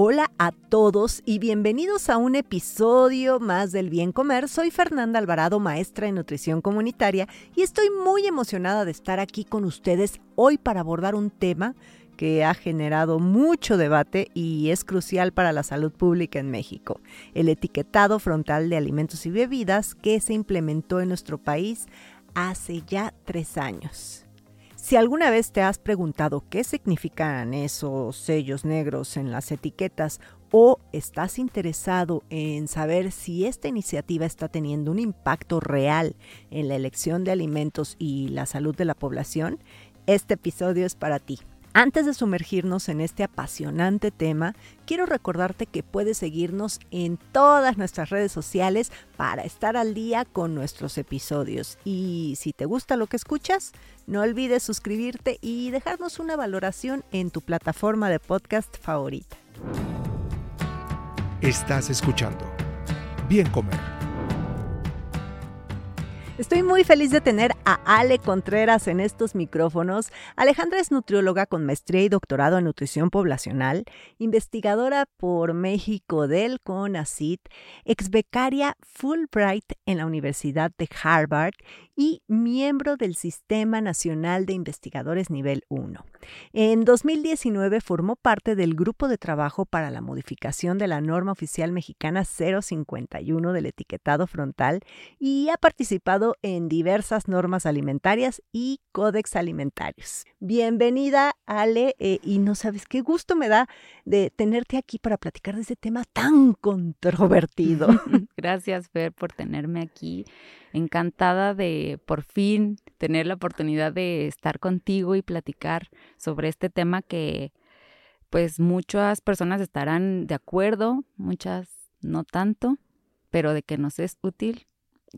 Hola a todos y bienvenidos a un episodio más del Bien Comer. Soy Fernanda Alvarado, maestra en nutrición comunitaria, y estoy muy emocionada de estar aquí con ustedes hoy para abordar un tema que ha generado mucho debate y es crucial para la salud pública en México, el etiquetado frontal de alimentos y bebidas que se implementó en nuestro país hace ya tres años. Si alguna vez te has preguntado qué significan esos sellos negros en las etiquetas o estás interesado en saber si esta iniciativa está teniendo un impacto real en la elección de alimentos y la salud de la población, este episodio es para ti. Antes de sumergirnos en este apasionante tema, quiero recordarte que puedes seguirnos en todas nuestras redes sociales para estar al día con nuestros episodios. Y si te gusta lo que escuchas, no olvides suscribirte y dejarnos una valoración en tu plataforma de podcast favorita. Estás escuchando Bien Comer Estoy muy feliz de tener a Ale Contreras en estos micrófonos. Alejandra es nutrióloga con maestría y doctorado en nutrición poblacional, investigadora por México del CONACIT, ex becaria Fulbright en la Universidad de Harvard y miembro del Sistema Nacional de Investigadores Nivel 1. En 2019 formó parte del Grupo de Trabajo para la Modificación de la Norma Oficial Mexicana 051 del etiquetado frontal y ha participado en diversas normas alimentarias y códex alimentarios. Bienvenida, Ale, eh, y no sabes qué gusto me da de tenerte aquí para platicar de ese tema tan controvertido. Gracias, Fer, por tenerme aquí encantada de por fin tener la oportunidad de estar contigo y platicar sobre este tema que pues muchas personas estarán de acuerdo, muchas no tanto, pero de que nos es útil,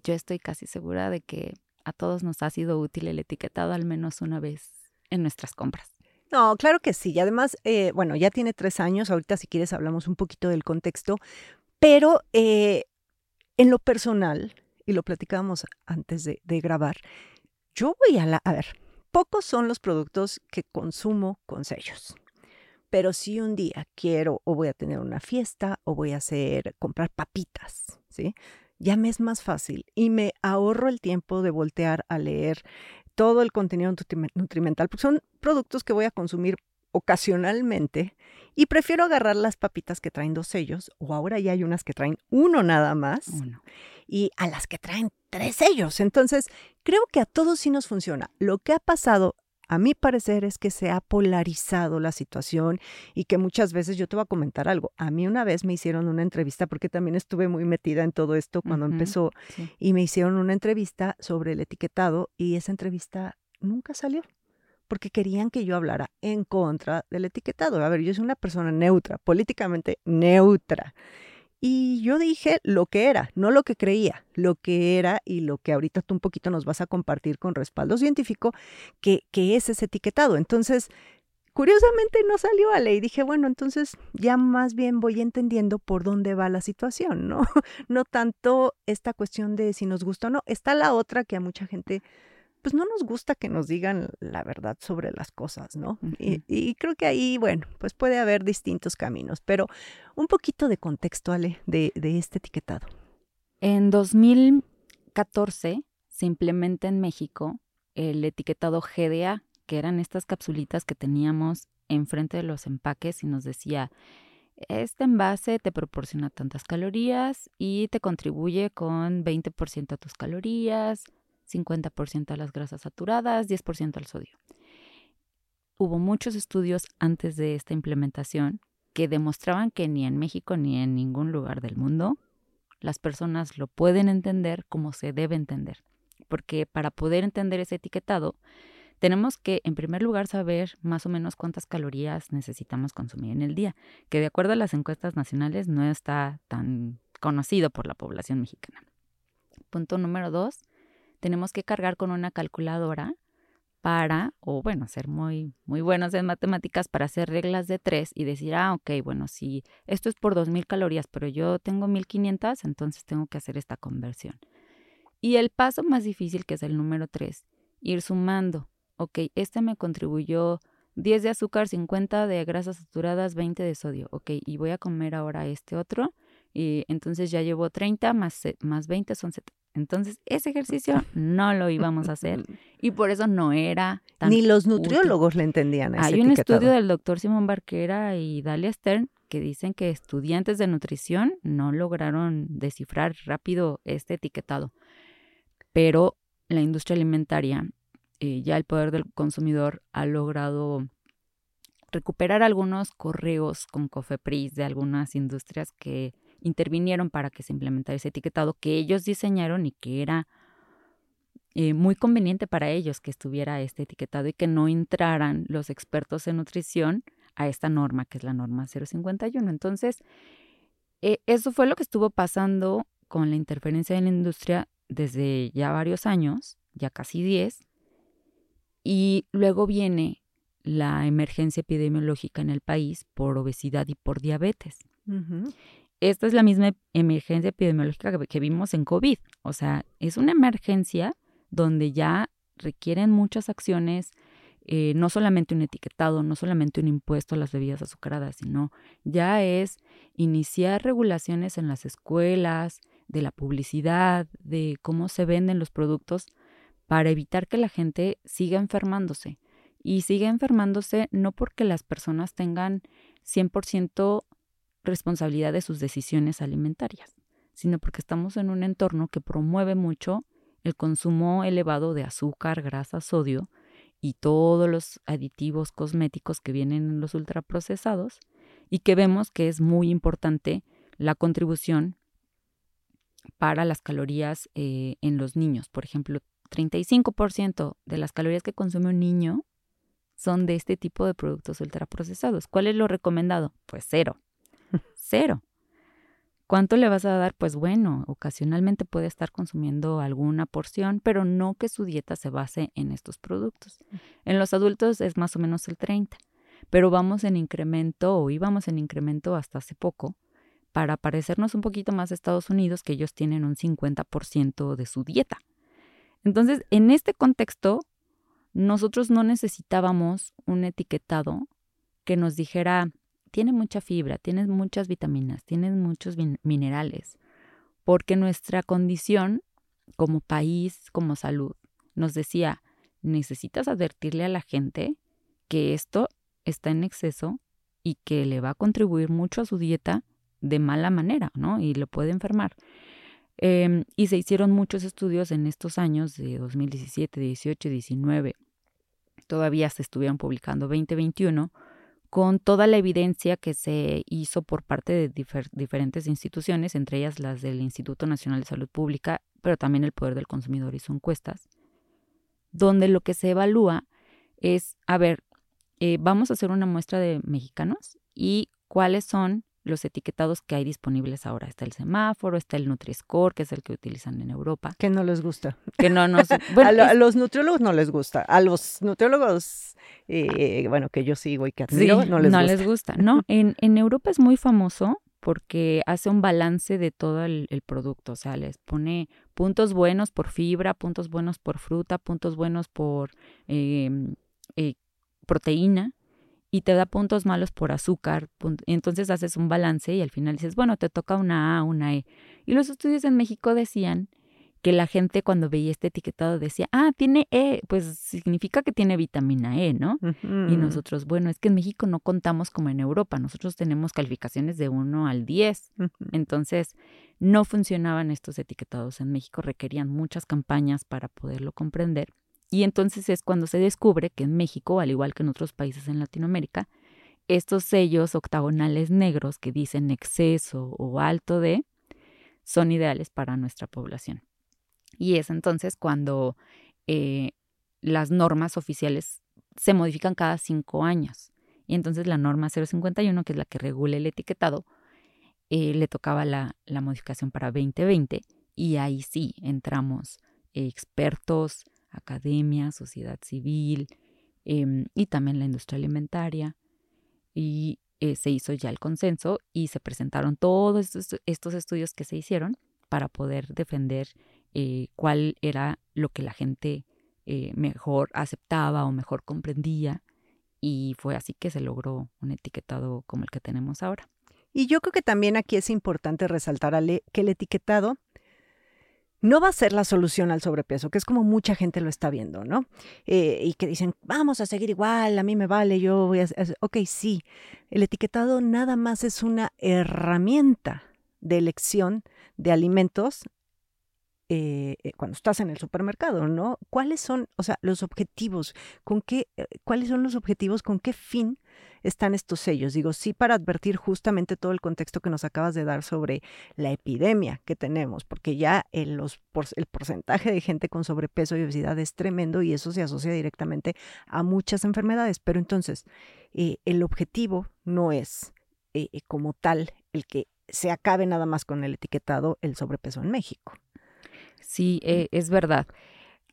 yo estoy casi segura de que a todos nos ha sido útil el etiquetado al menos una vez en nuestras compras. No, claro que sí. Y además, eh, bueno, ya tiene tres años. Ahorita, si quieres, hablamos un poquito del contexto. Pero eh, en lo personal, y lo platicábamos antes de, grabar, yo voy a la... A ver, pocos son los productos que consumo con sellos. Pero si un día quiero o voy a tener una fiesta o voy a hacer comprar papitas, ¿sí? Ya me es más fácil y me ahorro el tiempo de voltear a leer todo el contenido nutrimental, porque son productos que voy a consumir ocasionalmente y prefiero agarrar las papitas que traen dos sellos o ahora ya hay unas que traen uno nada más y a las que traen tres sellos. Entonces, creo que a todos sí nos funciona. Lo que ha pasado a mi parecer es que se ha polarizado la situación y que muchas veces yo te voy a comentar algo. A mí una vez me hicieron una entrevista porque también estuve muy metida en todo esto cuando empezó y me hicieron una entrevista sobre el etiquetado y esa entrevista nunca salió porque querían que yo hablara en contra del etiquetado. A ver, yo soy una persona neutra, políticamente neutra. Y yo dije lo que era, no lo que creía, lo que era y lo que ahorita tú un poquito nos vas a compartir con respaldo científico, que, que es ese etiquetado. Entonces, curiosamente no salió a ley. Dije, bueno, entonces ya más bien voy entendiendo por dónde va la situación, ¿no? No tanto esta cuestión de si nos gusta o no. Está la otra que a mucha gente pues no nos gusta que nos digan la verdad sobre las cosas, ¿no? y, creo que ahí, bueno, pues puede haber distintos caminos, pero un poquito de contexto, Ale, de, de este etiquetado. En 2014 se implementa en México el etiquetado GDA, que eran estas capsulitas que teníamos enfrente de los empaques y nos decía, este envase te proporciona tantas calorías y te contribuye con 20% a tus calorías, 50% a las grasas saturadas, 10% al sodio. Hubo muchos estudios antes de esta implementación que demostraban que ni en México ni en ningún lugar del mundo las personas lo pueden entender como se debe entender. Porque para poder entender ese etiquetado, tenemos que, en primer lugar, saber más o menos cuántas calorías necesitamos consumir en el día, que de acuerdo a las encuestas nacionales no está tan conocido por la población mexicana. Punto número dos, tenemos que cargar con una calculadora para, o bueno, ser muy, muy buenos en matemáticas para hacer reglas de tres y decir, ah, ok, bueno, si esto es por 2.000 calorías, pero yo tengo 1.500, entonces tengo que hacer esta conversión. Y el paso más difícil, que es el número tres, ir sumando ok, este me contribuyó 10 de azúcar, 50 de grasas saturadas, 20 de sodio, ok, y voy a comer ahora este otro, y entonces ya llevo 30 más, más 20 son 70. Entonces, ese ejercicio no lo íbamos a hacer y por eso no era tan Ni los nutriólogos le entendían. A Hay un estudio del doctor Simón Barquera y Dalia Stern que dicen que estudiantes de nutrición no lograron descifrar rápido este etiquetado, pero la industria alimentaria eh, ya el poder del consumidor ha logrado recuperar algunos correos con Cofepris de algunas industrias que intervinieron para que se implementara ese etiquetado que ellos diseñaron y que era eh, muy conveniente para ellos que estuviera este etiquetado y que no entraran los expertos en nutrición a esta norma, que es la norma 051. Entonces, eh, eso fue lo que estuvo pasando con la interferencia en la industria desde ya varios años, ya casi 10, y luego viene la emergencia epidemiológica en el país por obesidad y por diabetes. Esta es la misma emergencia epidemiológica que, vimos en COVID. O sea, es una emergencia donde ya requieren muchas acciones, eh, no solamente un etiquetado, no solamente un impuesto a las bebidas azucaradas, sino ya es iniciar regulaciones en las escuelas, de la publicidad, de cómo se venden los productos para evitar que la gente siga enfermándose. Y siga enfermándose no porque las personas tengan 100% responsabilidad de sus decisiones alimentarias, sino porque estamos en un entorno que promueve mucho el consumo elevado de azúcar, grasa, sodio y todos los aditivos cosméticos que vienen en los ultraprocesados y que vemos que es muy importante la contribución para las calorías eh, en los niños. Por ejemplo, 35% de las calorías que consume un niño son de este tipo de productos ultraprocesados. ¿Cuál es lo recomendado? Pues cero. Cero. ¿Cuánto le vas a dar? Pues bueno, ocasionalmente puede estar consumiendo alguna porción, pero no que su dieta se base en estos productos. En los adultos es más o menos el 30, pero vamos en incremento o íbamos en incremento hasta hace poco para parecernos un poquito más a Estados Unidos, que ellos tienen un 50% de su dieta. Entonces, en este contexto, nosotros no necesitábamos un etiquetado que nos dijera, tiene mucha fibra, tienes muchas vitaminas, tienes muchos minerales, porque nuestra condición como país, como salud, nos decía, necesitas advertirle a la gente que esto está en exceso y que le va a contribuir mucho a su dieta de mala manera, ¿no? Y lo puede enfermar. Em, y se hicieron muchos estudios en estos años de 2017, 18, 19. Todavía se estuvieron publicando 2021 con toda la evidencia que se hizo por parte de diferentes instituciones, entre ellas las del Instituto Nacional de Salud Pública, pero también el Poder del Consumidor hizo encuestas, donde lo que se evalúa es, a ver, eh, vamos a hacer una muestra de mexicanos y cuáles son los etiquetados que hay disponibles ahora. Está el semáforo, está el Nutri-Score, que es el que utilizan en Europa. Que no les gusta. Que no nos... a, los nutriólogos no les gusta. A los nutriólogos, eh, bueno, que yo sigo y que admiro, no les no gusta. les gusta. No, en, en Europa es muy famoso porque hace un balance de todo el, producto, o sea, les pone puntos buenos por fibra, puntos buenos por fruta, puntos buenos por em, eh, proteína, y te da puntos malos por azúcar. entonces haces un balance y al final dices, bueno, te toca una A, una E. Y los estudios en México decían que la gente cuando veía este etiquetado decía, ah, tiene E, pues significa que tiene vitamina E, ¿no? Y nosotros, bueno, es que en México no contamos como en Europa, nosotros tenemos calificaciones de 1 al 10. Entonces, no funcionaban estos etiquetados en México, requerían muchas campañas para poderlo comprender. Y entonces es cuando se descubre que en México, al igual que en otros países en Latinoamérica, estos sellos octagonales negros que dicen exceso o alto de son ideales para nuestra población. Y es entonces cuando eh, las normas oficiales se modifican cada cinco años. Y entonces la norma 051, que es la que regula el etiquetado, eh, le tocaba la, la, modificación para 2020 y ahí sí entramos expertos, academia, sociedad civil em, y también la industria alimentaria. Y eh, se hizo ya el consenso y se presentaron todos estos, estudios que se hicieron para poder defender eh, cuál era lo que la gente eh, mejor aceptaba o mejor comprendía. Y fue así que se logró un etiquetado como el que tenemos ahora. Y yo creo que también aquí es importante resaltar que el etiquetado no va a ser la solución al sobrepeso, que es como mucha gente lo está viendo, ¿no? Eh, y que dicen, vamos a seguir igual, a mí me vale, yo voy a... Ok, sí, el etiquetado nada más es una herramienta de elección de alimentos eh, eh, cuando estás en el supermercado, ¿no? ¿Cuáles son, o sea, los objetivos? ¿Con qué, cuáles son los objetivos? ¿Con qué fin están estos sellos. Digo, sí para advertir justamente todo el contexto que nos acabas de dar sobre la epidemia que tenemos, porque ya el, porcentaje de gente con sobrepeso y obesidad es tremendo y eso se asocia directamente a muchas enfermedades. Pero entonces, eh, el objetivo no es eh, eh, como tal el que se acabe nada más con el etiquetado el sobrepeso en México. Sí, es verdad.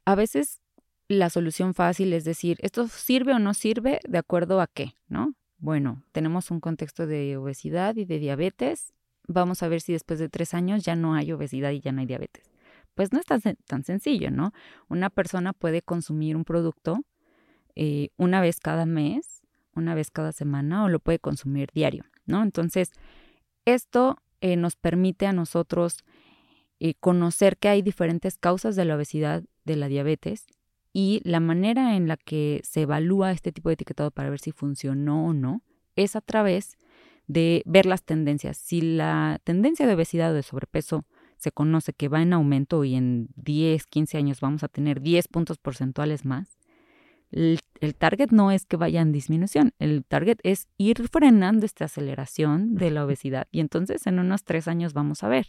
A veces la solución fácil es decir, ¿esto sirve o no sirve de acuerdo a qué? ¿No? Bueno, tenemos un contexto de obesidad y de diabetes. Vamos a ver si después de tres años ya no hay obesidad y ya no hay diabetes. Pues no es tan, tan sencillo, ¿no? Una persona puede consumir un producto eh, una vez cada mes, una vez cada semana o lo puede consumir diario, ¿no? Entonces, esto eh, nos permite a nosotros eh, conocer que hay diferentes causas de la obesidad, de la diabetes, y la manera en la que se evalúa este tipo de etiquetado para ver si funcionó o no es a través de ver las tendencias. Si la tendencia de obesidad o de sobrepeso se conoce que va en aumento y en 10, 15 años vamos a tener 10 puntos porcentuales más, el, target no es que vaya en disminución, el target es ir frenando esta aceleración de la obesidad y entonces en unos tres años vamos a ver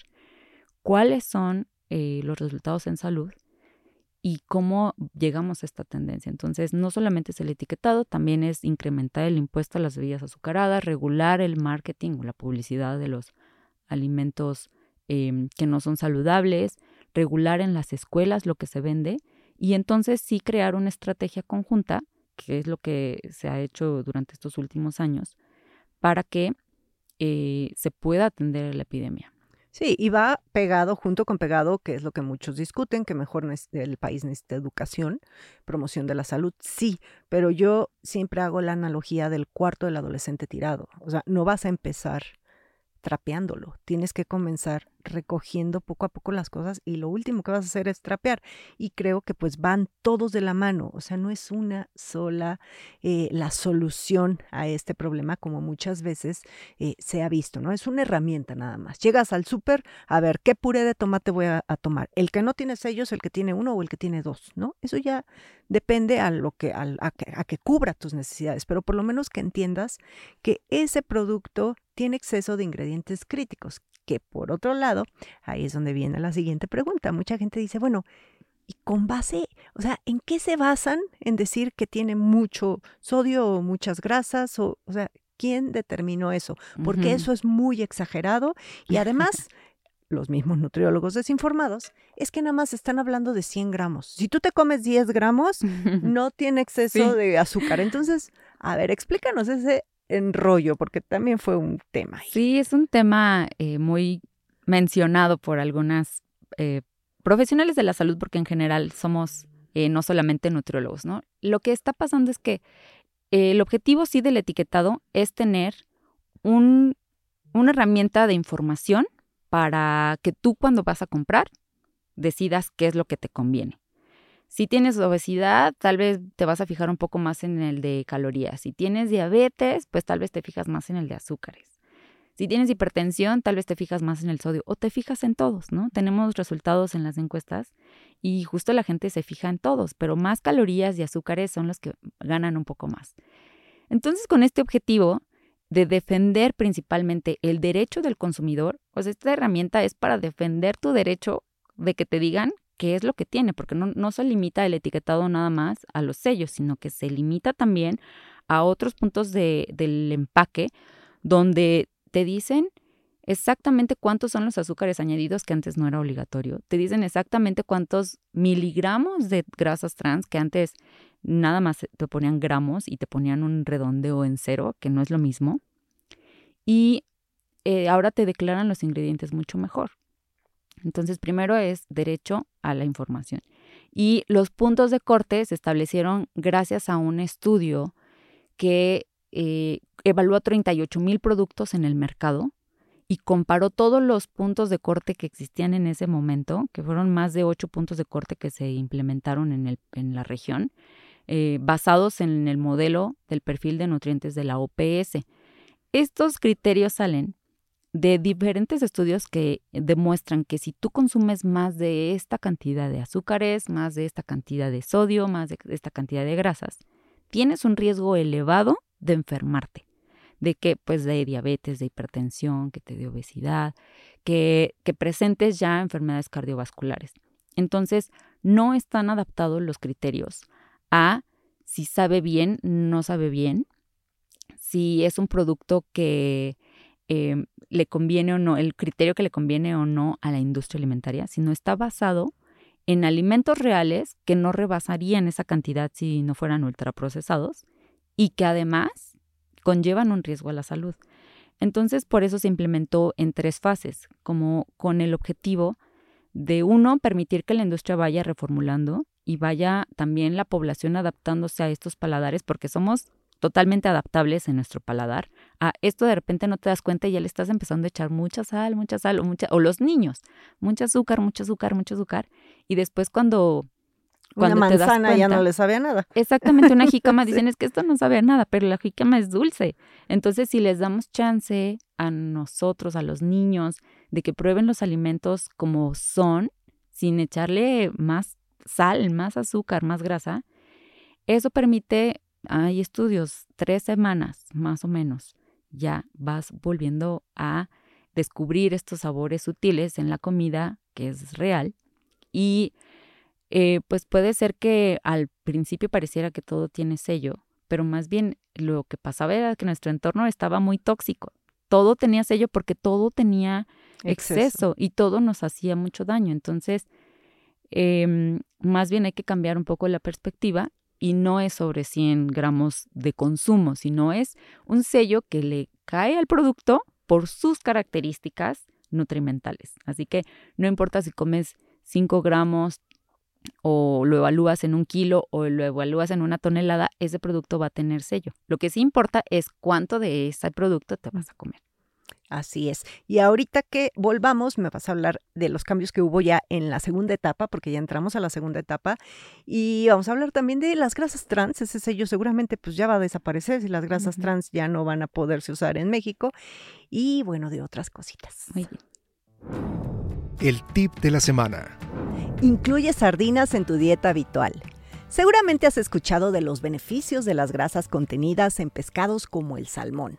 cuáles son eh, los resultados en salud y cómo llegamos a esta tendencia. Entonces, no solamente es el etiquetado, también es incrementar el impuesto a las bebidas azucaradas, regular el marketing o la publicidad de los alimentos em, que no son saludables, regular en las escuelas lo que se vende y entonces sí crear una estrategia conjunta, que es lo que se ha hecho durante estos últimos años, para que eh, se pueda atender la epidemia. Sí, y va pegado, junto con pegado, que es lo que muchos discuten, que mejor el país necesita educación, promoción de la salud, sí, pero yo siempre hago la analogía del cuarto del adolescente tirado. O sea, no vas a empezar trapeándolo. Tienes que comenzar recogiendo poco a poco las cosas y lo último que vas a hacer es trapear. Y creo que pues van todos de la mano. O sea, no es una sola eh, la solución a este problema como muchas veces eh, se ha visto, ¿no? Es una herramienta nada más. Llegas al súper a ver qué puré de tomate voy a, tomar. El que no tiene sellos, el que tiene uno o el que tiene dos, ¿no? Eso ya depende a lo que, a, que, a que cubra tus necesidades, pero por lo menos que entiendas que ese producto tiene exceso de ingredientes críticos, que por otro lado, ahí es donde viene la siguiente pregunta. Mucha gente dice, bueno, ¿y con base, o sea, en qué se basan en decir que tiene mucho sodio o muchas grasas? O, o sea, ¿quién determinó eso? Porque eso es muy exagerado y además... los mismos nutriólogos desinformados, es que nada más están hablando de 100 gramos. Si tú te comes 10 gramos, no tiene exceso de azúcar. Entonces, a ver, explícanos ese rollo, porque también fue un tema. Sí, es un tema eh, muy mencionado por algunas eh, profesionales de la salud, porque en general somos eh, no solamente nutriólogos, ¿no? Lo que está pasando es que el objetivo sí del etiquetado es tener un, una herramienta de información para que tú cuando vas a comprar decidas qué es lo que te conviene. Si tienes obesidad, tal vez te vas a fijar un poco más en el de calorías. Si tienes diabetes, pues tal vez te fijas más en el de azúcares. Si tienes hipertensión, tal vez te fijas más en el sodio o te fijas en todos, ¿no? Tenemos resultados en las encuestas y justo la gente se fija en todos, pero más calorías y azúcares son los que ganan un poco más. Entonces, con este objetivo de defender principalmente el derecho del consumidor, pues esta herramienta es para defender tu derecho de que te digan qué es lo que tiene, porque no, no se limita el etiquetado nada más a los sellos, sino que se limita también a otros puntos de, del empaque donde te dicen exactamente cuántos son los azúcares añadidos que antes no era obligatorio. Te dicen exactamente cuántos miligramos de grasas trans que antes nada más te ponían gramos y te ponían un redondeo en cero, que no es lo mismo. Y eh, ahora te declaran los ingredientes mucho mejor. Entonces, primero es derecho a la información. Y los puntos de corte se establecieron gracias a un estudio que eh, evaluó 38 mil productos en el mercado y comparó todos los puntos de corte que existían en ese momento, que fueron más de ocho puntos de corte que se implementaron en, el, en la región, eh, basados en el modelo del perfil de nutrientes de la OPS. Estos criterios salen de diferentes estudios que demuestran que si tú consumes más de esta cantidad de azúcares, más de esta cantidad de sodio, más de esta cantidad de grasas, tienes un riesgo elevado de enfermarte de que pues de diabetes, de hipertensión, que te dé obesidad, que, que presentes ya enfermedades cardiovasculares. Entonces, no están adaptados los criterios a si sabe bien, no sabe bien, si es un producto que eh, le conviene o no, el criterio que le conviene o no a la industria alimentaria, sino está basado en alimentos reales que no rebasarían esa cantidad si no fueran ultraprocesados y que además conllevan un riesgo a la salud. Entonces, por eso se implementó en tres fases, como con el objetivo de uno, permitir que la industria vaya reformulando y vaya también la población adaptándose a estos paladares, porque somos totalmente adaptables en nuestro paladar. A esto de repente no te das cuenta y ya le estás empezando a echar mucha sal, mucha sal, o, mucha, o los niños, mucha azúcar, mucho azúcar, mucho azúcar. Y después cuando una manzana ya no le sabe a nada. Exactamente, una jícama dicen es que esto no sabe a nada, pero la jícama es dulce. Entonces, si les damos chance a nosotros, a los niños, de que prueben los alimentos como son, sin echarle más sal, más azúcar, más grasa, eso permite, hay estudios, tres semanas más o menos, ya vas volviendo a descubrir estos sabores sutiles en la comida, que es real, y eh, pues puede ser que al principio pareciera que todo tiene sello, pero más bien lo que pasaba era que nuestro entorno estaba muy tóxico. Todo tenía sello porque todo tenía exceso, y todo nos hacía mucho daño. Entonces, em, más bien hay que cambiar un poco la perspectiva y no es sobre 100 gramos de consumo, sino es un sello que le cae al producto por sus características nutrimentales. Así que no importa si comes 5 gramos, o lo evalúas en un kilo o lo evalúas en una tonelada, ese producto va a tener sello. Lo que sí importa es cuánto de ese producto te vas a comer. Así es. Y ahorita que volvamos, me vas a hablar de los cambios que hubo ya en la segunda etapa, porque ya entramos a la segunda etapa, y vamos a hablar también de las grasas trans. Ese sello seguramente pues ya va a desaparecer si las grasas trans ya no van a poderse usar en México, y bueno, de otras cositas. Muy bien. El tip de la semana. Incluye sardinas en tu dieta habitual. Seguramente has escuchado de los beneficios de las grasas contenidas en pescados como el salmón.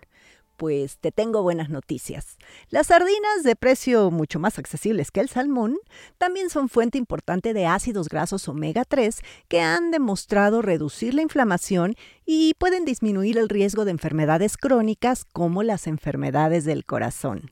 Pues te tengo buenas noticias. Las sardinas de precio mucho más accesibles que el salmón también son fuente importante de ácidos grasos omega 3 que han demostrado reducir la inflamación y pueden disminuir el riesgo de enfermedades crónicas como las enfermedades del corazón.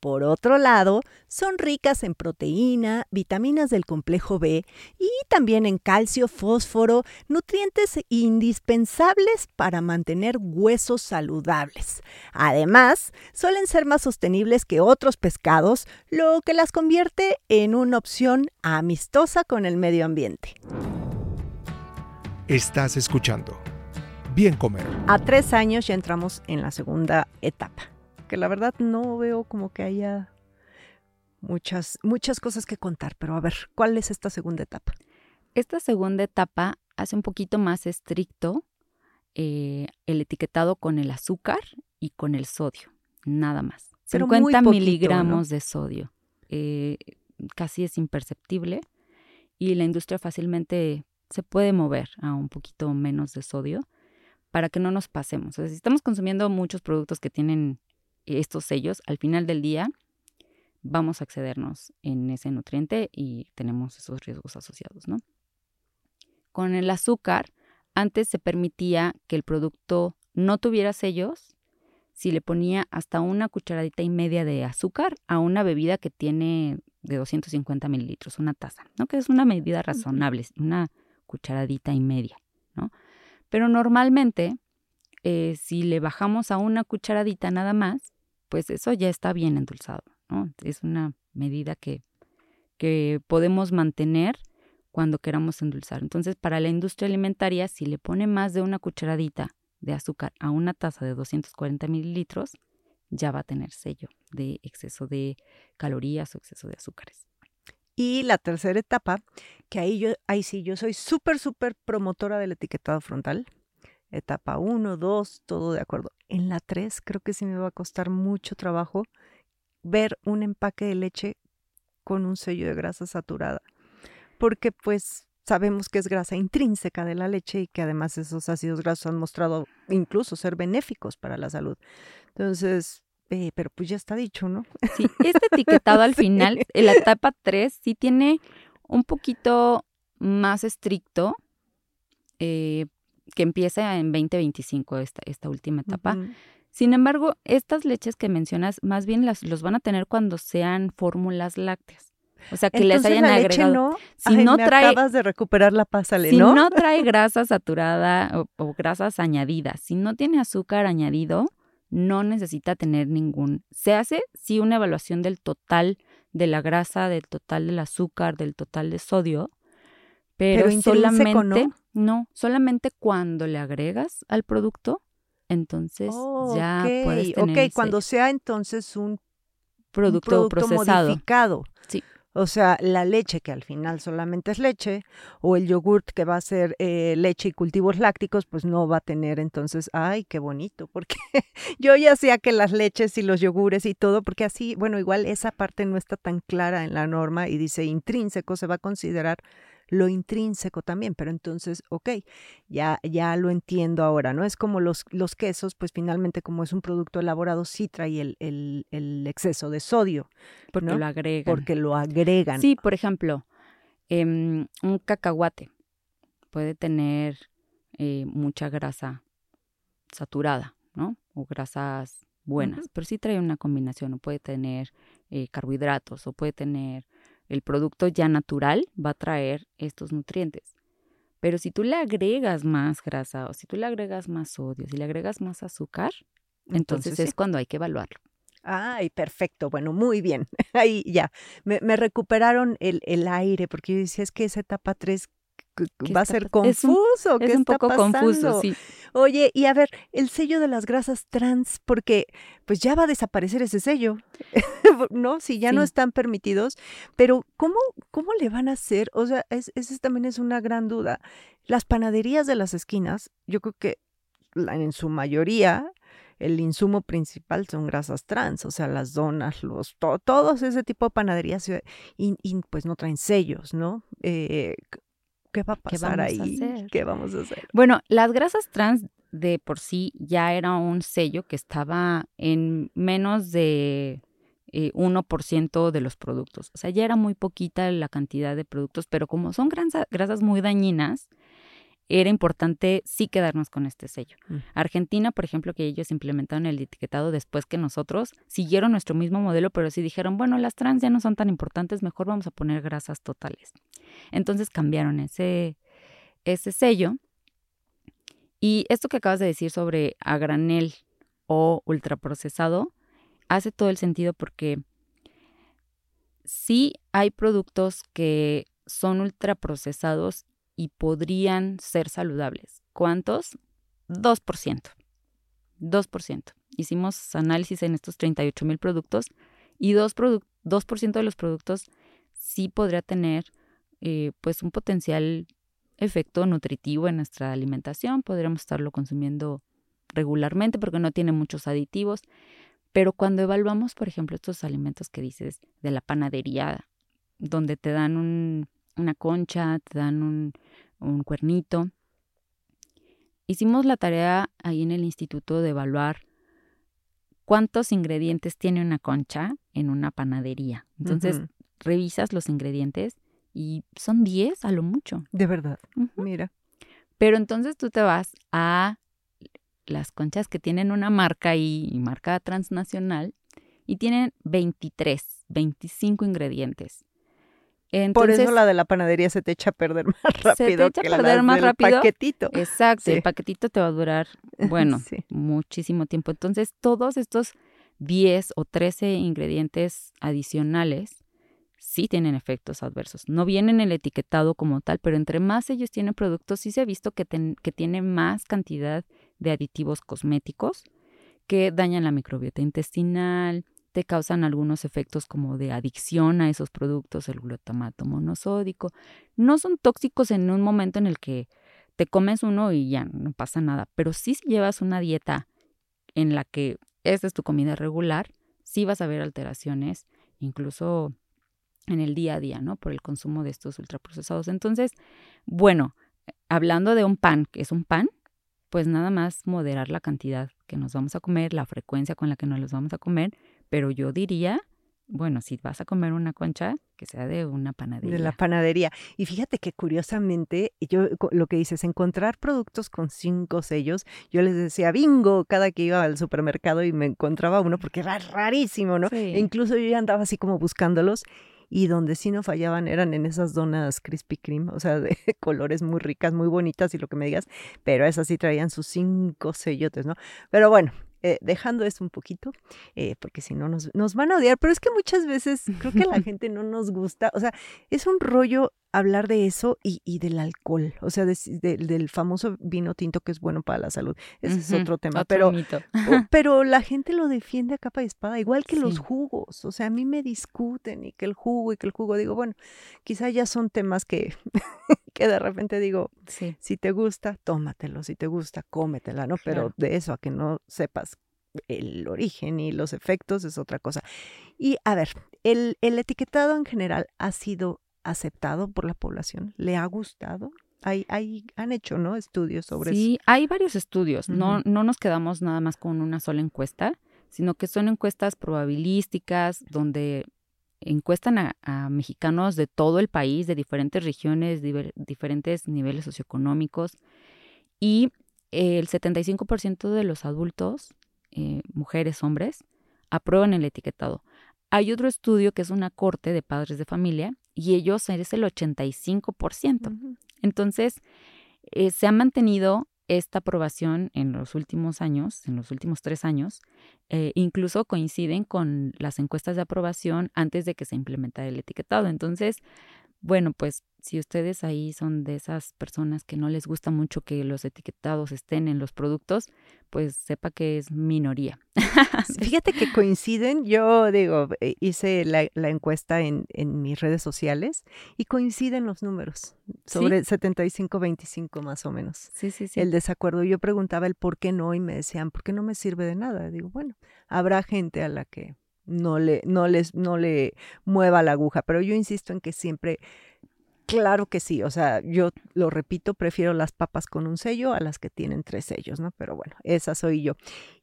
Por otro lado, son ricas en proteína, vitaminas del complejo B y también en calcio, fósforo, nutrientes indispensables para mantener huesos saludables. Además, suelen ser más sostenibles que otros pescados, lo que las convierte en una opción amistosa con el medio ambiente. Estás escuchando. Bien comer. A tres años ya entramos en la segunda etapa que la verdad no veo como que haya muchas, muchas cosas que contar, pero a ver, ¿cuál es esta segunda etapa? Esta segunda etapa hace un poquito más estricto eh, el etiquetado con el azúcar y con el sodio, nada más. 50 miligramos de sodio. Eh, casi es imperceptible y la industria fácilmente se puede mover a un poquito menos de sodio para que no nos pasemos. O sea, si estamos consumiendo muchos productos que tienen estos sellos, al final del día vamos a excedernos en ese nutriente y tenemos esos riesgos asociados, ¿no? Con el azúcar, antes se permitía que el producto no tuviera sellos si le ponía hasta una cucharadita y media de azúcar a una bebida que tiene de 250 mililitros, una taza, ¿no? Que es una medida razonable, una cucharadita y media, ¿no? Pero normalmente, eh, si le bajamos a una cucharadita nada más, pues eso ya está bien endulzado, ¿no? Es una medida que, que podemos mantener cuando queramos endulzar. Entonces, para la industria alimentaria, si le pone más de una cucharadita de azúcar a una taza de 240 mililitros, ya va a tener sello de exceso de calorías o exceso de azúcares. Y la tercera etapa, que ahí yo, ahí sí, yo soy súper, súper promotora del etiquetado frontal. Etapa 1, 2, todo de acuerdo. En la 3 creo que sí me va a costar mucho trabajo ver un empaque de leche con un sello de grasa saturada. Porque pues sabemos que es grasa intrínseca de la leche y que además esos ácidos grasos han mostrado incluso ser benéficos para la salud. Entonces, eh, pero pues ya está dicho, ¿no? Sí, este etiquetado al final, en la etapa 3, sí tiene un poquito más estricto, eh, que empieza en 2025 esta, esta última etapa. Sin embargo, estas leches que mencionas, más bien las los van a tener cuando sean fórmulas lácteas. O sea, que les hayan la agregado. no, si Ay, no me trae, acabas de recuperar la pásale, si ¿no? no trae grasa saturada o, o grasas añadidas, si no tiene azúcar añadido, no necesita tener ningún. Se hace sí una evaluación del total de la grasa, del total del azúcar, del total de sodio, pero, solamente ¿no? solamente cuando le agregas al producto, entonces Oh, ya ok, puedes tener ok, cuando sea entonces un un producto, producto procesado. modificado. Sí. O sea, la leche que al final solamente es leche, o el yogurt que va a ser eh, leche y cultivos lácticos, pues no va a tener entonces, ay, qué bonito, porque yo ya hacía que las leches y los yogures y todo, porque así, bueno, igual esa parte no está tan clara en la norma y dice intrínseco, se va a considerar lo intrínseco también, pero entonces, ok, ya, ya lo entiendo ahora, ¿no? Es como los, los quesos, pues finalmente como es un producto elaborado, sí trae el, el, el exceso de sodio, porque ¿no? lo agregan. porque lo agregan. Sí, por ejemplo, em, un cacahuate puede tener eh, mucha grasa saturada, ¿no? O grasas buenas, pero sí trae una combinación, o puede tener eh, carbohidratos, o puede tener el producto ya natural, va a traer estos nutrientes. Pero si tú le agregas más grasa, o si tú le agregas más sodio, si le agregas más azúcar, entonces, Entonces, es sí. cuando hay que evaluarlo. Ay, perfecto. Bueno, muy bien. Ahí ya. Me, me recuperaron el, el aire porque yo decía, es que esa etapa 3 ¿Qué va a ser pas- es un- confuso. ¿Qué Es un está poco confuso, sí. Oye, y a ver, el sello de las grasas trans, porque pues ya va a desaparecer ese sello, ¿no? Si ya no están permitidos, pero ¿cómo, cómo le van a hacer? O sea, es, esa también es una gran duda. Las panaderías de las esquinas, yo creo que en su mayoría el insumo principal son grasas trans, o sea, las donas, los to- todos ese tipo de panaderías y, y, pues no traen sellos, ¿no? Eh, ¿Qué va a ¿Qué pasar ahí? hacer? ¿Qué vamos a hacer? Bueno, las grasas trans de por sí ya era un sello que estaba en menos de eh, 1% de los productos. O sea, ya era muy poquita la cantidad de productos, pero como son grasa- grasas muy dañinas, era importante sí quedarnos con este sello. Mm. Argentina, por ejemplo, que ellos implementaron el etiquetado después que nosotros, siguieron nuestro mismo modelo, pero sí dijeron, bueno, las trans ya no son tan importantes, mejor vamos a poner grasas totales. Entonces cambiaron ese, ese sello. Y esto que acabas de decir sobre a granel o ultraprocesado hace todo el sentido porque sí hay productos que son ultraprocesados y podrían ser saludables. ¿Cuántos? 2%. 2%. Hicimos análisis en estos 38 mil productos y 2%, produ 2 de los productos sí podría tener eh, pues un potencial efecto nutritivo en nuestra alimentación. Podríamos estarlo consumiendo regularmente porque no tiene muchos aditivos. Pero cuando evaluamos, por ejemplo, estos alimentos que dices de la panadería, donde te dan un, una concha, te dan un, un cuernito, hicimos la tarea ahí en el instituto de evaluar cuántos ingredientes tiene una concha en una panadería. Entonces, revisas los ingredientes y son 10 a lo mucho. De verdad. Mira. Pero entonces tú te vas a las conchas que tienen una marca y, y marca transnacional y tienen 23, 25 ingredientes. Por eso la de la panadería se te echa a perder más rápido echa a perder más del rápido. paquetito. Exacto, Sí. el paquetito te va a durar, bueno, Sí. muchísimo tiempo. Entonces, todos estos 10 o 13 ingredientes adicionales sí tienen efectos adversos. No vienen en el etiquetado como tal, pero entre más ellos tienen productos, sí se ha visto que, ten- que tienen más cantidad de aditivos cosméticos que dañan la microbiota intestinal, te causan algunos efectos como de adicción a esos productos, el glutamato monosódico. No son tóxicos en un momento en el que te comes uno y ya no pasa nada, pero sí si llevas una dieta en la que esta es tu comida regular, sí vas a ver alteraciones, incluso en el día a día, ¿no? Por el consumo de estos ultraprocesados. Entonces, bueno, hablando de un pan, que es un pan, pues nada más moderar la cantidad que nos vamos a comer, la frecuencia con la que nos los vamos a comer, pero yo diría, bueno, si vas a comer una concha, que sea de una panadería. De la panadería. Y fíjate que curiosamente, yo lo que dices, encontrar productos con cinco sellos, yo les decía bingo cada que iba al supermercado y me encontraba uno porque era rarísimo, ¿no? Sí. E incluso yo ya andaba así como buscándolos y donde sí no fallaban eran en esas donas Krispy Kreme, o sea, de colores muy ricas, muy bonitas y lo que me digas, pero esas sí traían sus cinco sellotes, ¿no? Pero bueno, eh, dejando esto un poquito, eh, porque si no nos, nos van a odiar, pero es que muchas veces creo que la gente no nos gusta, o sea, es un rollo hablar de eso y, y del alcohol, o sea, de- de- del famoso vino tinto que es bueno para la salud. Ese es otro tema, otro pero, mito. pero la gente lo defiende a capa y espada, igual que los jugos, o sea, a mí me discuten y que el jugo y que el jugo, digo, bueno, quizá ya son temas que, que de repente digo, Sí. si te gusta, tómatelo, si te gusta, cómetela, ¿no? Pero Claro. de eso a que no sepas el origen y los efectos es otra cosa. Y a ver, el, el etiquetado en general ha sido aceptado por la población, ¿le ha gustado? Hay, hay, han hecho, ¿no? Estudios sobre eso. Sí, hay varios estudios. No, no nos quedamos nada más con una sola encuesta, sino que son encuestas probabilísticas donde encuestan a, a mexicanos de todo el país, de diferentes regiones, diver- diferentes niveles socioeconómicos. Y el 75% de los adultos, eh, mujeres, hombres, aprueban el etiquetado. Hay otro estudio que es una corte de padres de familia y ellos es el 85%. Ujú. Entonces, eh, se ha mantenido esta aprobación en los últimos años, en los últimos tres años, eh, incluso coinciden con las encuestas de aprobación antes de que se implementara el etiquetado. Entonces, bueno, pues si ustedes ahí son de esas personas que no les gusta mucho que los etiquetados estén en los productos, pues sepa que es minoría. Fíjate que coinciden, yo digo, eh, hice la, la encuesta en, en mis redes sociales y coinciden los números, sobre 75-25 más o menos. Sí, sí, sí. el desacuerdo. Yo preguntaba el por qué no y me decían, ¿por qué no me sirve de nada? Digo, bueno, habrá gente a la que no le, no les, no le mueva la aguja, pero yo insisto en que siempre, claro que sí, o sea, yo lo repito, prefiero las papas con un sello a las que tienen tres sellos, ¿no? Pero bueno, esa soy yo.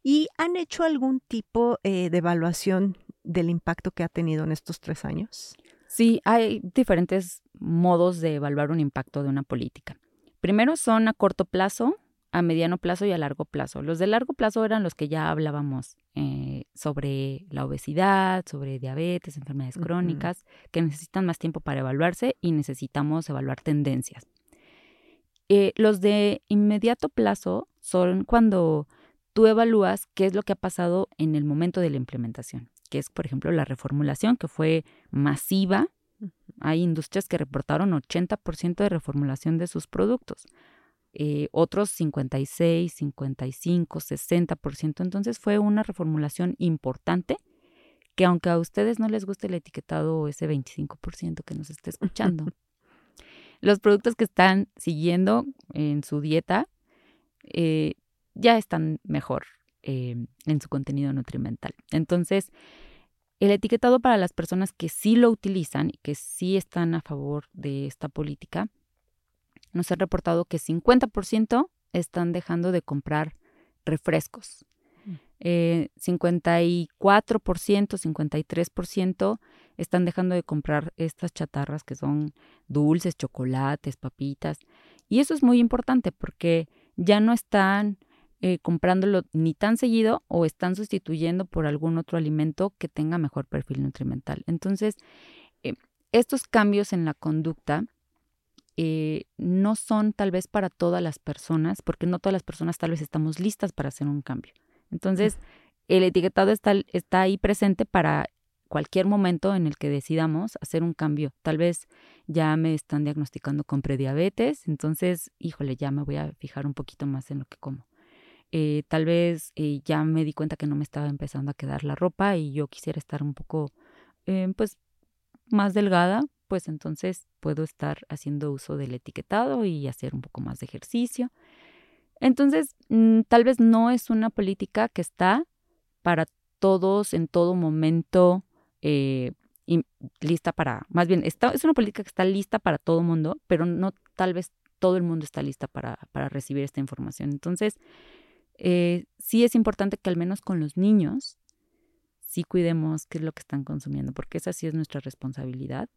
¿Y han hecho algún tipo eh, de evaluación del impacto que ha tenido en estos tres años? Sí, hay diferentes modos de evaluar un impacto de una política. Primero son a corto plazo, a mediano plazo y a largo plazo. Los de largo plazo eran los que ya hablábamos eh, sobre la obesidad, sobre diabetes, enfermedades crónicas, que necesitan más tiempo para evaluarse y necesitamos evaluar tendencias. Eh, los de inmediato plazo son cuando tú evalúas qué es lo que ha pasado en el momento de la implementación, que es, por ejemplo, la reformulación, que fue masiva. Hay industrias que reportaron 80% de reformulación de sus productos, eh, otros 56, 55, 60%. Entonces fue una reformulación importante que aunque a ustedes no les guste el etiquetado ese 25% que nos está escuchando, los productos que están siguiendo en su dieta eh, ya están mejor eh, en su contenido nutrimental. Entonces, el etiquetado para las personas que sí lo utilizan y que sí están a favor de esta política, nos ha reportado que 50% están dejando de comprar refrescos. eh, 54%, 53% están dejando de comprar estas chatarras que son dulces, chocolates, papitas. Y eso es muy importante porque ya no están eh, comprándolo ni tan seguido o están sustituyendo por algún otro alimento que tenga mejor perfil nutrimental. Entonces, eh, estos cambios en la conducta eh, no son tal vez para todas las personas, porque no todas las personas tal vez estamos listas para hacer un cambio. Entonces, el etiquetado está, está ahí presente para cualquier momento en el que decidamos hacer un cambio. Tal vez ya me están diagnosticando con prediabetes, entonces, híjole, ya me voy a fijar un poquito más en lo que como. Eh, tal vez eh, ya me di cuenta que no me estaba empezando a quedar la ropa y yo quisiera estar un poco, eh, pues, más delgada, pues entonces puedo estar haciendo uso del etiquetado y hacer un poco más de ejercicio. Entonces, mm, tal vez no es una política que está para todos en todo momento eh, lista para, más bien, está, es una política que está lista para todo el mundo, pero no tal vez todo el mundo está lista para, para recibir esta información. Entonces, eh, sí es importante que al menos con los niños, sí cuidemos qué es lo que están consumiendo, porque esa sí es nuestra responsabilidad.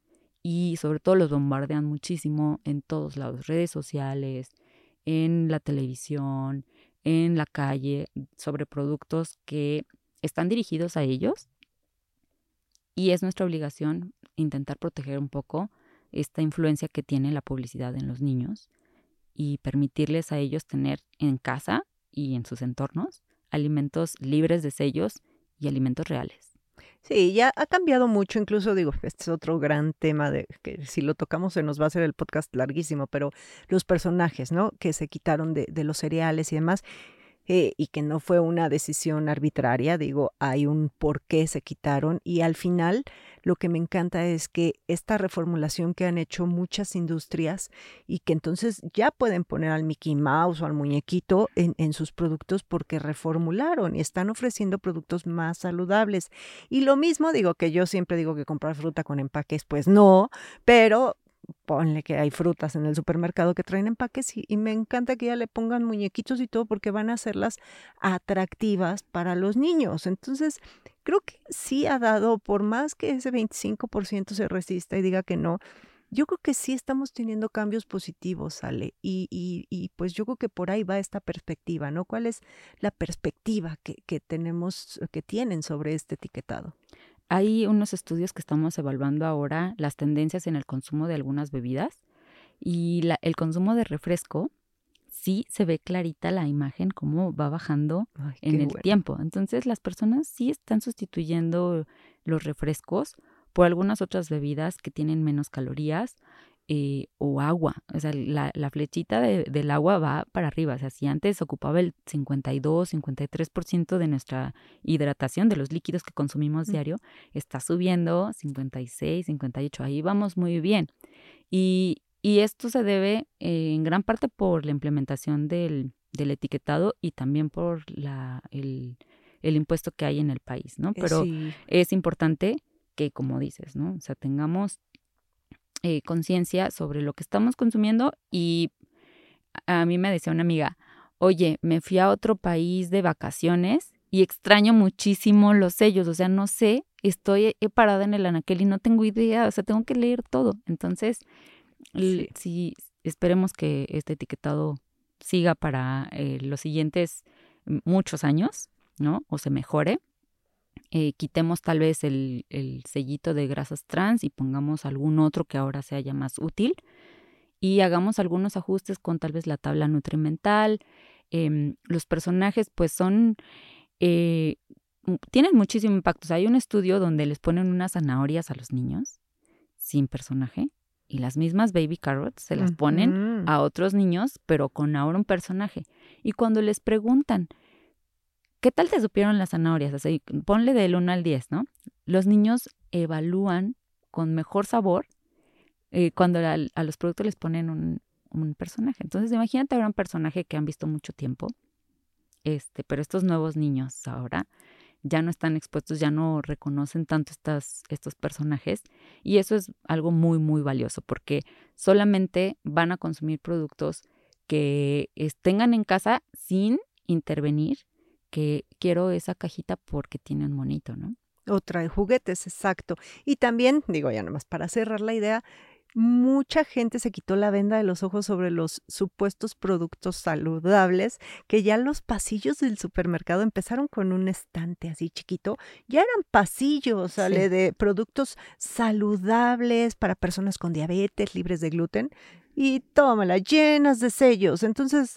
Y sobre todo los bombardean muchísimo en todos lados, redes sociales, en la televisión, en la calle, sobre productos que están dirigidos a ellos y es nuestra obligación intentar proteger un poco esta influencia que tiene la publicidad en los niños y permitirles a ellos tener en casa y en sus entornos alimentos libres de sellos y alimentos reales. Sí, ya ha cambiado mucho, incluso digo, este es otro gran tema de que si lo tocamos se nos va a hacer el podcast larguísimo, pero los personajes, ¿no? Que se quitaron de, de los cereales y demás. Eh, y que no fue una decisión arbitraria, digo, hay un por qué se quitaron y al final lo que me encanta es que esta reformulación que han hecho muchas industrias y que entonces ya pueden poner al Mickey Mouse o al muñequito en, en sus productos porque reformularon y están ofreciendo productos más saludables. Y lo mismo digo que yo siempre digo que comprar fruta con empaques, pues no, pero ponle que hay frutas en el supermercado que traen empaques y, me encanta que ya le pongan muñequitos y todo porque van a hacerlas atractivas para los niños. Entonces, creo que sí ha dado, por más que ese 25% se resista y diga que no, yo creo que sí estamos teniendo cambios positivos, Ale, y, y, y, pues yo creo que por ahí va esta perspectiva, ¿no? ¿Cuál es la perspectiva que, que tenemos, que tienen sobre este etiquetado? Hay unos estudios que estamos evaluando ahora las tendencias en el consumo de algunas bebidas y el consumo de refresco sí se ve clarita la imagen cómo va bajando en el tiempo. Entonces las personas sí están sustituyendo los refrescos por algunas otras bebidas que tienen menos calorías eh, o agua. O sea, la, flechita del agua va para arriba. O sea, si antes ocupaba el 52, 53% de nuestra hidratación, de los líquidos que consumimos diario, está subiendo 56, 58. Ahí vamos muy bien. Y, esto se debe eh, en gran parte por la implementación del, etiquetado y también por la, el, impuesto que hay en el país, ¿no? Eh, Pero es importante que, como dices, ¿no? O sea, tengamos eh, conciencia sobre lo que estamos consumiendo y a mí me decía una amiga, oye, me fui a otro país de vacaciones y extraño muchísimo los sellos, o sea, no sé, estoy parada en el anaquel y no tengo idea, o sea, tengo que leer todo. Entonces, sí, esperemos que este etiquetado siga para eh, los siguientes muchos años, ¿no? O se mejore. Eh, quitemos tal vez el, sellito de grasas trans y pongamos algún otro que ahora sea ya más útil y hagamos algunos ajustes con tal vez la tabla nutrimental. Em, los personajes pues son, eh, tienen muchísimo impacto. hay un estudio donde les ponen unas zanahorias a los niños sin personaje y las mismas baby carrots se las ponen a otros niños, pero con ahora un personaje. Y cuando les preguntan, ¿Qué tal te supieron las zanahorias? Así, ponle del 1 al 10, ¿no? Los niños evalúan con mejor sabor eh, cuando a, los productos les ponen un, personaje. Entonces, imagínate ahora un personaje que han visto mucho tiempo, este, pero estos nuevos niños ahora ya no están expuestos, ya no reconocen tanto estas, estos personajes y eso es algo muy, muy valioso porque solamente van a consumir productos que tengan en casa sin intervenir que quiero esa cajita porque tiene un monito, ¿no? O trae juguetes, exacto. Y también, digo ya nomás para cerrar la idea, mucha gente se quitó la venda de los ojos sobre los supuestos productos saludables, que ya los pasillos del supermercado empezaron con un estante así chiquito, ya eran pasillos, sale de productos saludables para personas con diabetes, libres de gluten, y tómala, llenas de sellos. Entonces,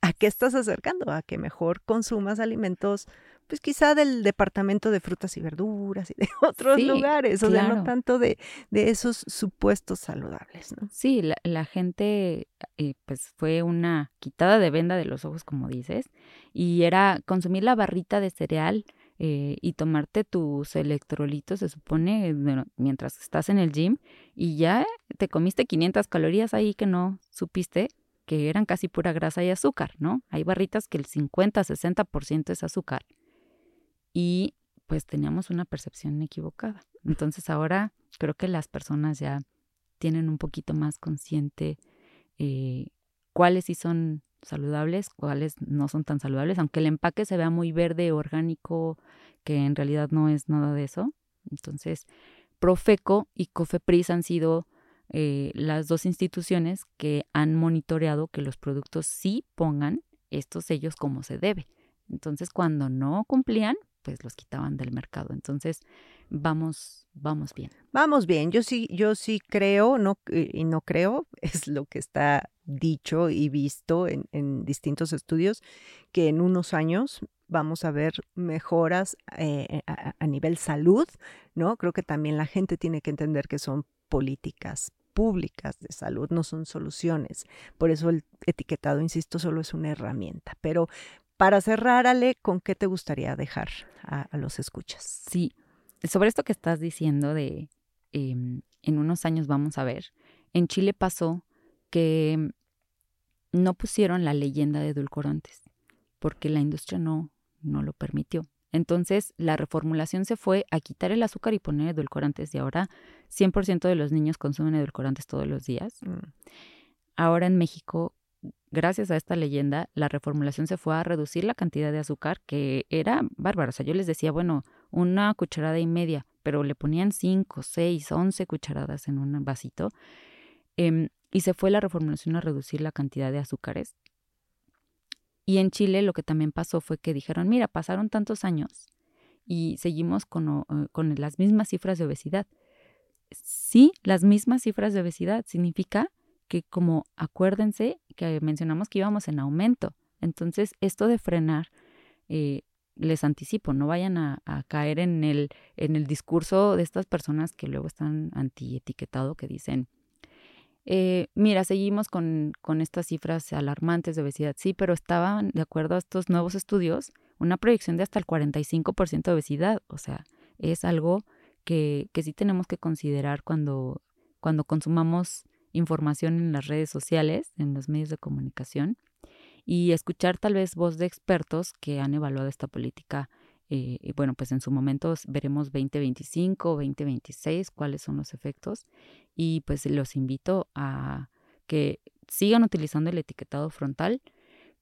¿a qué estás acercando? A que mejor consumas alimentos, pues quizá del departamento de frutas y verduras y de otros lugares, o sea, no tanto de, de esos supuestos saludables, ¿no? Sí, la, gente, eh, pues fue una quitada de venda de los ojos, como dices, y era consumir la barrita de cereal, eh, y tomarte tus electrolitos, se supone, mientras estás en el gym y ya te comiste 500 calorías ahí que no supiste que eran casi pura grasa y azúcar, ¿no? Hay barritas que el 50-60% es azúcar. Y pues teníamos una percepción equivocada. Entonces ahora creo que las personas ya tienen un poquito más consciente eh, cuáles sí son saludables, cuáles no son tan saludables, aunque el empaque se vea muy verde, orgánico, que en realidad no es nada de eso. Entonces, Profeco y Cofepris han sido eh, las dos instituciones que han monitoreado que los productos sí pongan estos sellos como se debe. Entonces, cuando no cumplían, pues los quitaban del mercado. Entonces, vamos, vamos bien. Vamos bien. Yo sí, yo sí creo, no, y no creo, es lo que está dicho y visto en, en distintos estudios, que en unos años vamos a ver mejoras eh, a, a, nivel salud, ¿no? Creo que también la gente tiene que entender que son políticas públicas de salud, no son soluciones. Por eso el etiquetado, insisto, solo es una herramienta. Pero para cerrar, Ale, ¿con qué te gustaría dejar a, los escuchas? Sí, sobre esto que estás diciendo de em, en unos años vamos a ver, en Chile pasó que no pusieron la leyenda de edulcorantes porque la industria no, no lo permitió. Entonces, la reformulación se fue a quitar el azúcar y poner edulcorantes y ahora 100% de los niños consumen edulcorantes todos los días. Mm. Ahora en México, gracias a esta leyenda, la reformulación se fue a reducir la cantidad de azúcar, que era bárbaro. O sea, yo les decía, bueno, una cucharada y media, pero le ponían 5, 6, 11 cucharadas en un vasito. Em, y se fue la reformulación a reducir la cantidad de azúcares y en Chile lo que también pasó fue que dijeron, mira, pasaron tantos años y seguimos con, eh, con las mismas cifras de obesidad. Sí, las mismas cifras de obesidad significa que como acuérdense que mencionamos que íbamos en aumento. Entonces, esto de frenar, eh, les anticipo, no vayan a, a, caer en el, en el discurso de estas personas que luego están antietiquetado, que dicen, eh, mira, seguimos con, con estas cifras alarmantes de obesidad, sí, pero estaban, de acuerdo a estos nuevos estudios, una proyección de hasta el 45% de obesidad. O sea, es algo que, que sí tenemos que considerar cuando, cuando consumamos información en las redes sociales, en los medios de comunicación, y escuchar tal vez voz de expertos que han evaluado esta política eh, bueno, pues en su momento veremos 2025, 2026, cuáles son los efectos. Y pues los invito a que sigan utilizando el etiquetado frontal,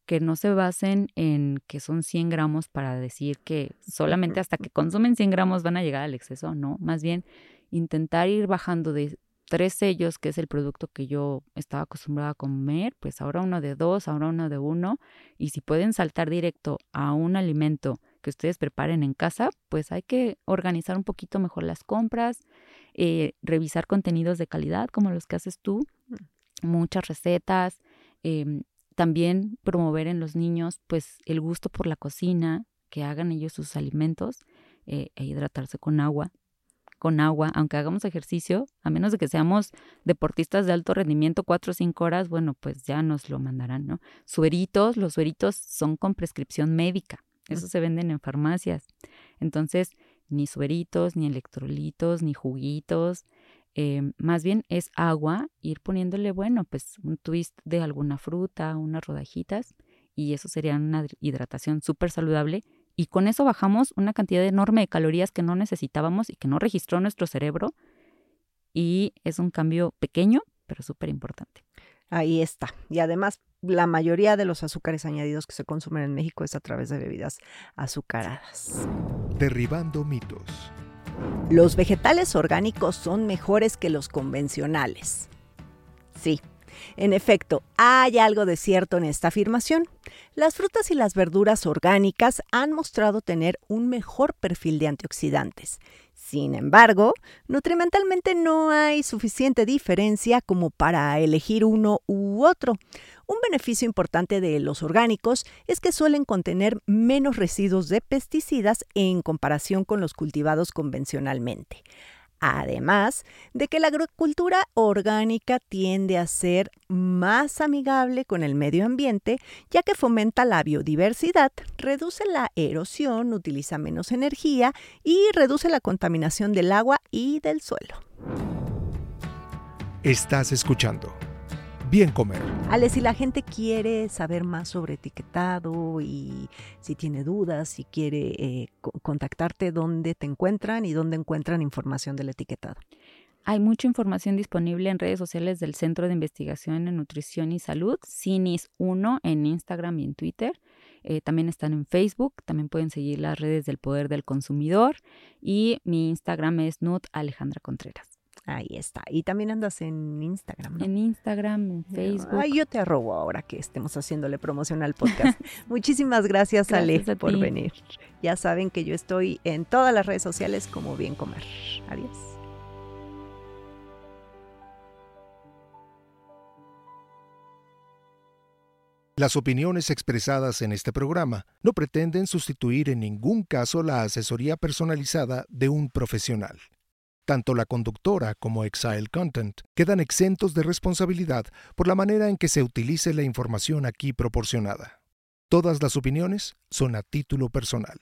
que no se basen en que son 100 gramos para decir que solamente hasta que consumen 100 gramos van a llegar al exceso, no, más bien intentar ir bajando de tres sellos, que es el producto que yo estaba acostumbrada a comer, pues ahora uno de dos, ahora uno de uno, y si pueden saltar directo a un alimento que ustedes preparen en casa, pues hay que organizar un poquito mejor las compras, eh, revisar contenidos de calidad como los que haces tú, mm. muchas recetas, em, también promover en los niños pues el gusto por la cocina, que hagan ellos sus alimentos eh, e hidratarse con agua con agua, aunque hagamos ejercicio, a menos de que seamos deportistas de alto rendimiento, cuatro o cinco horas, bueno, pues ya nos lo mandarán, ¿no? Sueritos, los sueritos son con prescripción médica. Esos se venden en farmacias. Entonces, ni sueritos, ni electrolitos, ni juguitos. Eh, más bien es agua, ir poniéndole, bueno, pues un twist de alguna fruta, unas rodajitas, y eso sería una hidratación súper saludable. Y con eso bajamos una cantidad enorme de calorías que no necesitábamos y que no registró nuestro cerebro. Y es un cambio pequeño, pero súper importante. Ahí está. Y además, la mayoría de los azúcares añadidos que se consumen en México es a través de bebidas azucaradas. Derribando mitos. Los vegetales orgánicos son mejores que los convencionales. Sí, en efecto, hay algo de cierto en esta afirmación. Las frutas y las verduras orgánicas han mostrado tener un mejor perfil de antioxidantes. Sin embargo, nutrimentalmente no hay suficiente diferencia como para elegir uno u otro. Un beneficio importante de los orgánicos es que suelen contener menos residuos de pesticidas en comparación con los cultivados convencionalmente. Además de que la agricultura orgánica tiende a ser más amigable con el medio ambiente, ya que fomenta la biodiversidad, reduce la erosión, utiliza menos energía y reduce la contaminación del agua y del suelo. Estás escuchando bien comer. Ale, si la gente quiere saber más sobre etiquetado y si tiene dudas, si quiere eh, contactarte, ¿dónde te encuentran y dónde encuentran información del etiquetado? Hay mucha información disponible en redes sociales del Centro de Investigación en Nutrición y Salud, CINIS1 en Instagram y en Twitter. Eh, también están en Facebook, también pueden seguir las redes del Poder del Consumidor y mi Instagram es Nut Alejandra Contreras. Ahí está. Y también andas en Instagram. ¿no? En Instagram, en Facebook. Ay, yo te arrobo ahora que estemos haciéndole promoción al podcast. Muchísimas gracias, Ale, por venir. Ya saben que yo estoy en todas las redes sociales como Bien Comer. Adiós. Las opiniones expresadas en este programa no pretenden sustituir en ningún caso la asesoría personalizada de un profesional. Tanto la conductora como Exile Content quedan exentos de responsabilidad por la manera en que se utilice la información aquí proporcionada. Todas las opiniones son a título personal.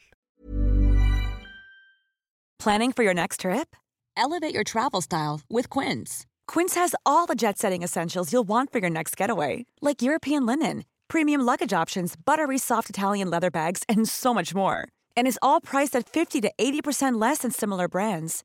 Planning for your next trip? Elevate your travel style with Quince. Quince has all the jet-setting essentials you'll want for your next getaway, like European linen, premium luggage options, buttery soft Italian leather bags, and so much more. And is all priced at 50 to 80% less than similar brands.